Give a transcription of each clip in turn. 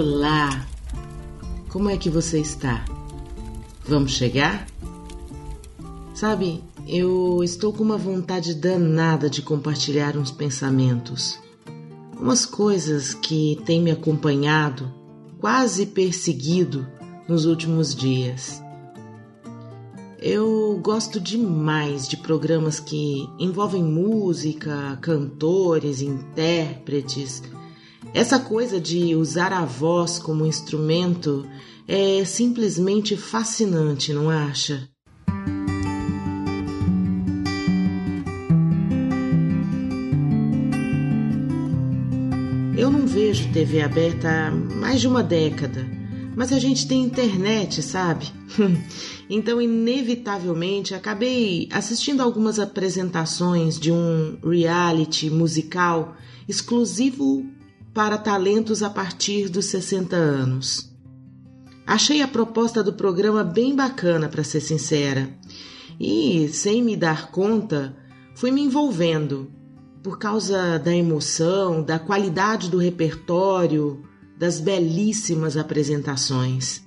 Olá! Como é que você está? Vamos chegar? Sabe, eu estou com uma vontade danada de compartilhar uns pensamentos, umas coisas que têm me acompanhado, quase perseguido nos últimos dias. Eu gosto demais de programas que envolvem música, cantores, intérpretes essa coisa de usar a voz como instrumento é simplesmente fascinante, não acha? Eu não vejo TV aberta há mais de uma década, mas a gente tem internet, sabe? então, inevitavelmente, acabei assistindo algumas apresentações de um reality musical exclusivo para talentos a partir dos 60 anos. Achei a proposta do programa bem bacana, para ser sincera, e, sem me dar conta, fui me envolvendo por causa da emoção, da qualidade do repertório, das belíssimas apresentações.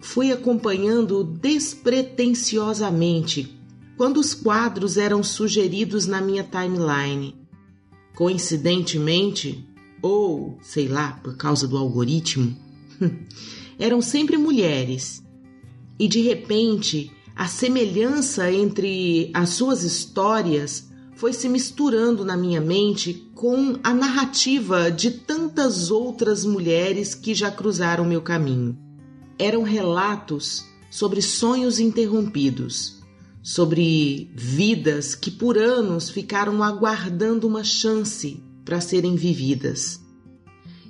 Fui acompanhando despretensiosamente quando os quadros eram sugeridos na minha timeline coincidentemente, ou sei lá, por causa do algoritmo, eram sempre mulheres. E de repente, a semelhança entre as suas histórias foi se misturando na minha mente com a narrativa de tantas outras mulheres que já cruzaram meu caminho. Eram relatos sobre sonhos interrompidos sobre vidas que por anos ficaram aguardando uma chance para serem vividas.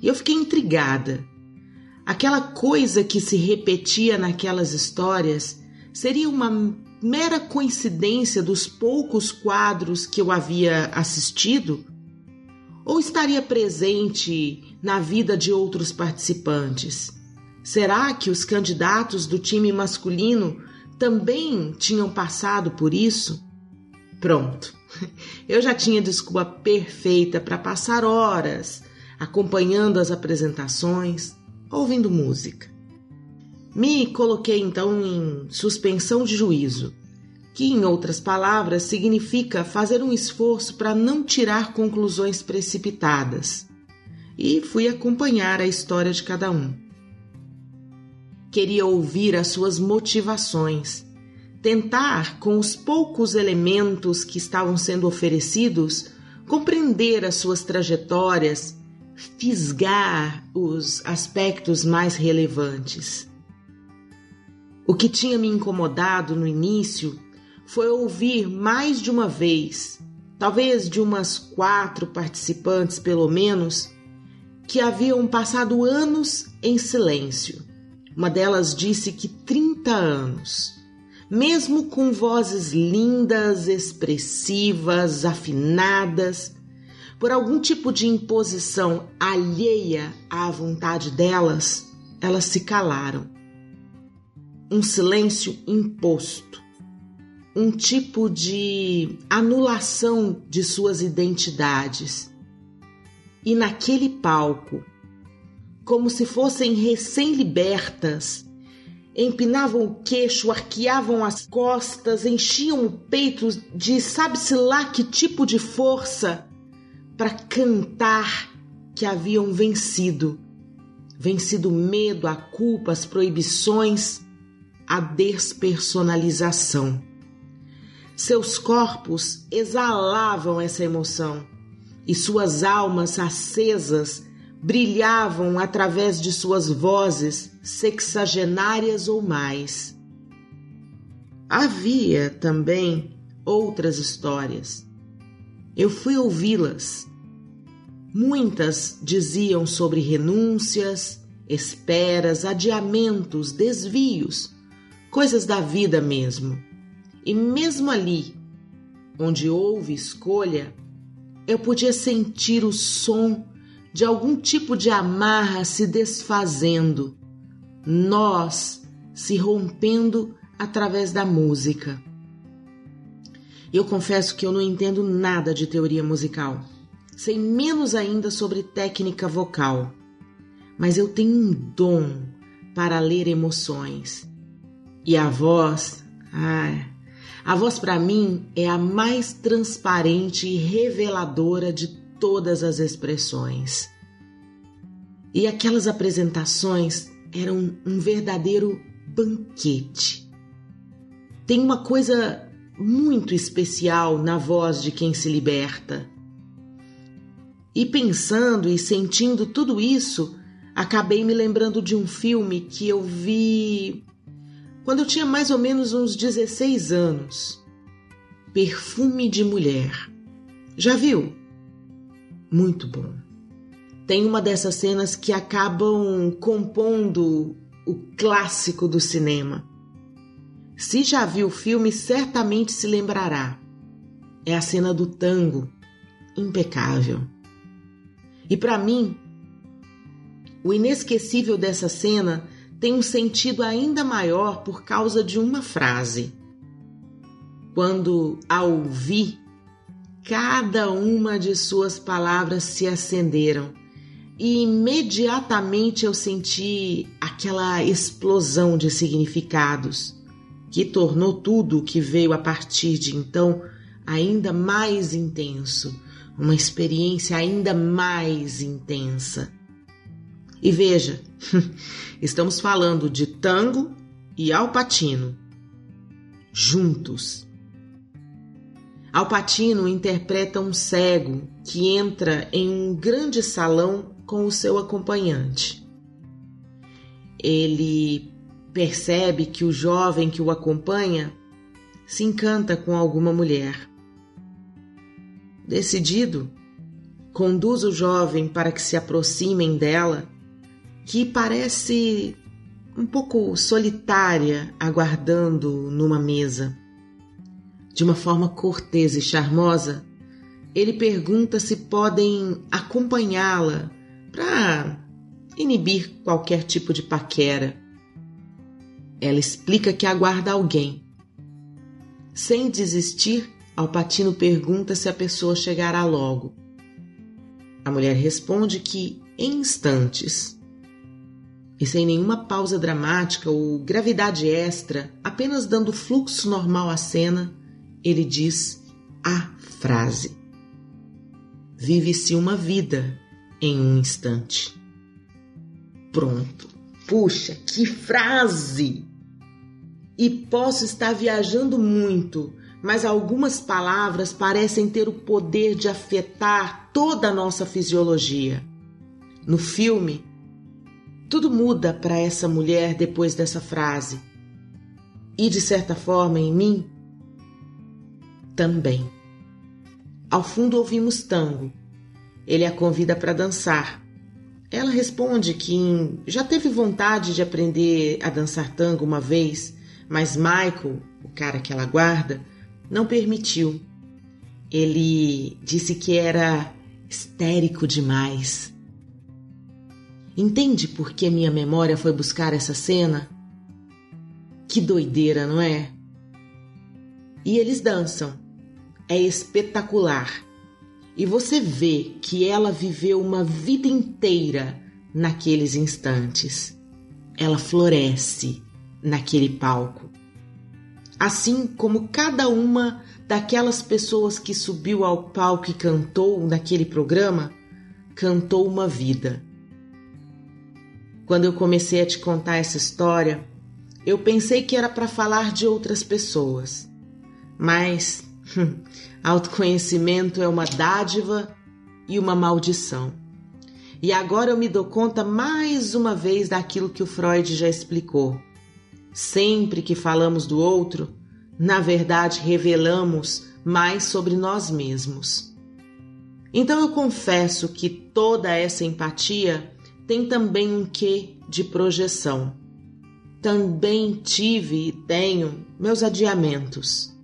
E eu fiquei intrigada. Aquela coisa que se repetia naquelas histórias seria uma mera coincidência dos poucos quadros que eu havia assistido? Ou estaria presente na vida de outros participantes? Será que os candidatos do time masculino também tinham passado por isso? Pronto, eu já tinha desculpa perfeita para passar horas acompanhando as apresentações, ouvindo música. Me coloquei então em suspensão de juízo, que, em outras palavras, significa fazer um esforço para não tirar conclusões precipitadas, e fui acompanhar a história de cada um. Queria ouvir as suas motivações, tentar, com os poucos elementos que estavam sendo oferecidos, compreender as suas trajetórias, fisgar os aspectos mais relevantes. O que tinha me incomodado no início foi ouvir mais de uma vez, talvez de umas quatro participantes pelo menos, que haviam passado anos em silêncio uma delas disse que 30 anos, mesmo com vozes lindas, expressivas, afinadas, por algum tipo de imposição alheia à vontade delas, elas se calaram. Um silêncio imposto, um tipo de anulação de suas identidades. E naquele palco, como se fossem recém-libertas. Empinavam o queixo, arqueavam as costas, enchiam o peito de sabe-se lá que tipo de força para cantar que haviam vencido. Vencido o medo, a culpa, as proibições, a despersonalização. Seus corpos exalavam essa emoção e suas almas acesas brilhavam através de suas vozes sexagenárias ou mais. Havia também outras histórias. Eu fui ouvi-las. Muitas diziam sobre renúncias, esperas, adiamentos, desvios, coisas da vida mesmo. E mesmo ali, onde houve escolha, eu podia sentir o som de algum tipo de amarra se desfazendo, nós se rompendo através da música. Eu confesso que eu não entendo nada de teoria musical. sei menos ainda sobre técnica vocal, mas eu tenho um dom para ler emoções. E a voz, ah, a voz para mim é a mais transparente e reveladora de todas as expressões. E aquelas apresentações eram um verdadeiro banquete. Tem uma coisa muito especial na voz de quem se liberta. E pensando e sentindo tudo isso, acabei me lembrando de um filme que eu vi quando eu tinha mais ou menos uns 16 anos. Perfume de Mulher. Já viu? Muito bom. Tem uma dessas cenas que acabam compondo o clássico do cinema. Se já viu o filme, certamente se lembrará. É a cena do tango, impecável. E para mim, o inesquecível dessa cena tem um sentido ainda maior por causa de uma frase. Quando a ouvi, cada uma de suas palavras se acenderam e imediatamente eu senti aquela explosão de significados que tornou tudo o que veio a partir de então ainda mais intenso, uma experiência ainda mais intensa. E veja, estamos falando de tango e alpatino juntos. Alpatino interpreta um cego que entra em um grande salão com o seu acompanhante. Ele percebe que o jovem que o acompanha se encanta com alguma mulher. Decidido, conduz o jovem para que se aproximem dela, que parece um pouco solitária, aguardando numa mesa. De uma forma cortês e charmosa, ele pergunta se podem acompanhá-la para inibir qualquer tipo de paquera. Ela explica que aguarda alguém. Sem desistir, Alpatino pergunta se a pessoa chegará logo. A mulher responde que em instantes. E sem nenhuma pausa dramática ou gravidade extra, apenas dando fluxo normal à cena, ele diz a frase: Vive-se uma vida em um instante. Pronto. Puxa, que frase! E posso estar viajando muito, mas algumas palavras parecem ter o poder de afetar toda a nossa fisiologia. No filme, tudo muda para essa mulher depois dessa frase. E de certa forma, em mim, também. Ao fundo ouvimos tango, ele a convida para dançar. Ela responde que já teve vontade de aprender a dançar tango uma vez, mas Michael, o cara que ela guarda, não permitiu. Ele disse que era histérico demais. Entende por que minha memória foi buscar essa cena? Que doideira, não é? E eles dançam. É espetacular. E você vê que ela viveu uma vida inteira naqueles instantes. Ela floresce naquele palco. Assim como cada uma daquelas pessoas que subiu ao palco e cantou naquele programa, cantou uma vida. Quando eu comecei a te contar essa história, eu pensei que era para falar de outras pessoas. Mas Autoconhecimento é uma dádiva e uma maldição. E agora eu me dou conta mais uma vez daquilo que o Freud já explicou. Sempre que falamos do outro, na verdade revelamos mais sobre nós mesmos. Então eu confesso que toda essa empatia tem também um quê de projeção. Também tive e tenho meus adiamentos.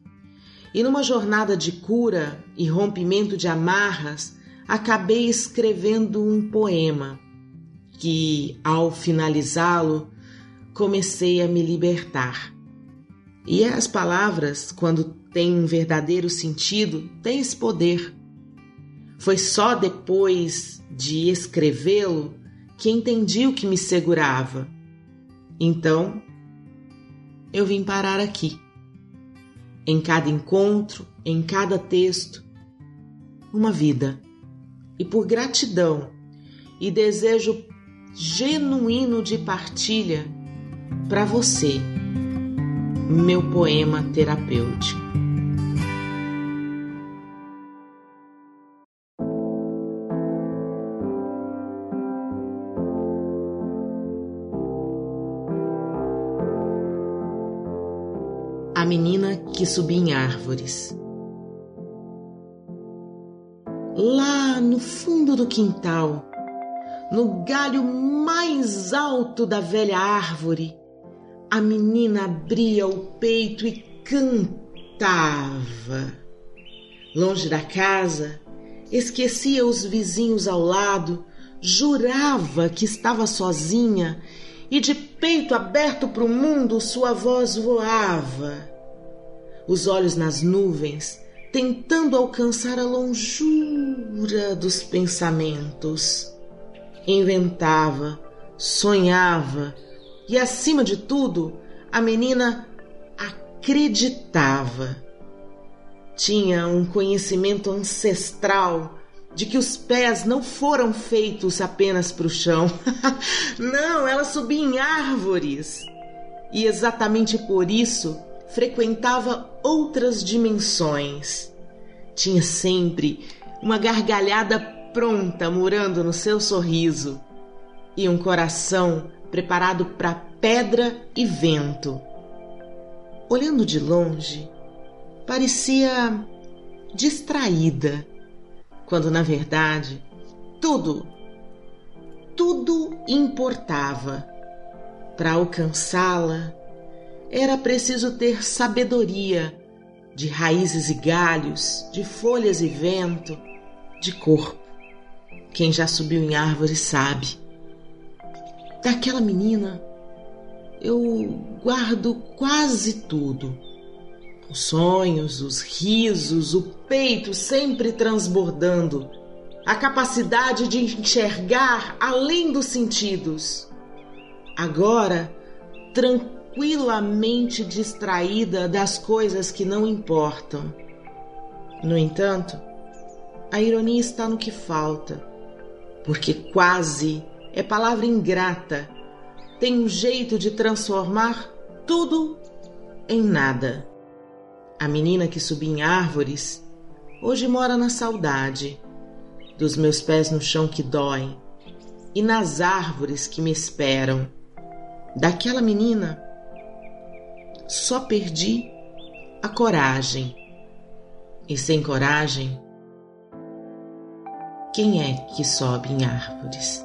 E numa jornada de cura e rompimento de amarras, acabei escrevendo um poema que, ao finalizá-lo, comecei a me libertar. E as palavras, quando têm um verdadeiro sentido, têm esse poder. Foi só depois de escrevê-lo que entendi o que me segurava. Então, eu vim parar aqui. Em cada encontro, em cada texto, uma vida. E por gratidão e desejo genuíno de partilha para você, meu poema terapêutico. A menina que subia em árvores. Lá no fundo do quintal, no galho mais alto da velha árvore, a menina abria o peito e cantava. Longe da casa, esquecia os vizinhos ao lado, jurava que estava sozinha e de peito aberto para o mundo sua voz voava os olhos nas nuvens, tentando alcançar a longura dos pensamentos. Inventava, sonhava e, acima de tudo, a menina acreditava. Tinha um conhecimento ancestral de que os pés não foram feitos apenas para o chão. não, ela subia em árvores. E exatamente por isso frequentava outras dimensões. Tinha sempre uma gargalhada pronta morando no seu sorriso e um coração preparado para pedra e vento. Olhando de longe, parecia distraída, quando na verdade tudo, tudo importava. Para alcançá-la, era preciso ter sabedoria de raízes e galhos, de folhas e vento, de corpo. Quem já subiu em árvore sabe. Daquela menina, eu guardo quase tudo. Os sonhos, os risos, o peito sempre transbordando, a capacidade de enxergar além dos sentidos. Agora, tranquilo tranquilamente distraída das coisas que não importam. No entanto, a ironia está no que falta, porque quase é palavra ingrata, tem um jeito de transformar tudo em nada. A menina que subia em árvores hoje mora na saudade, dos meus pés no chão que doem e nas árvores que me esperam. Daquela menina só perdi a coragem. E sem coragem, quem é que sobe em árvores?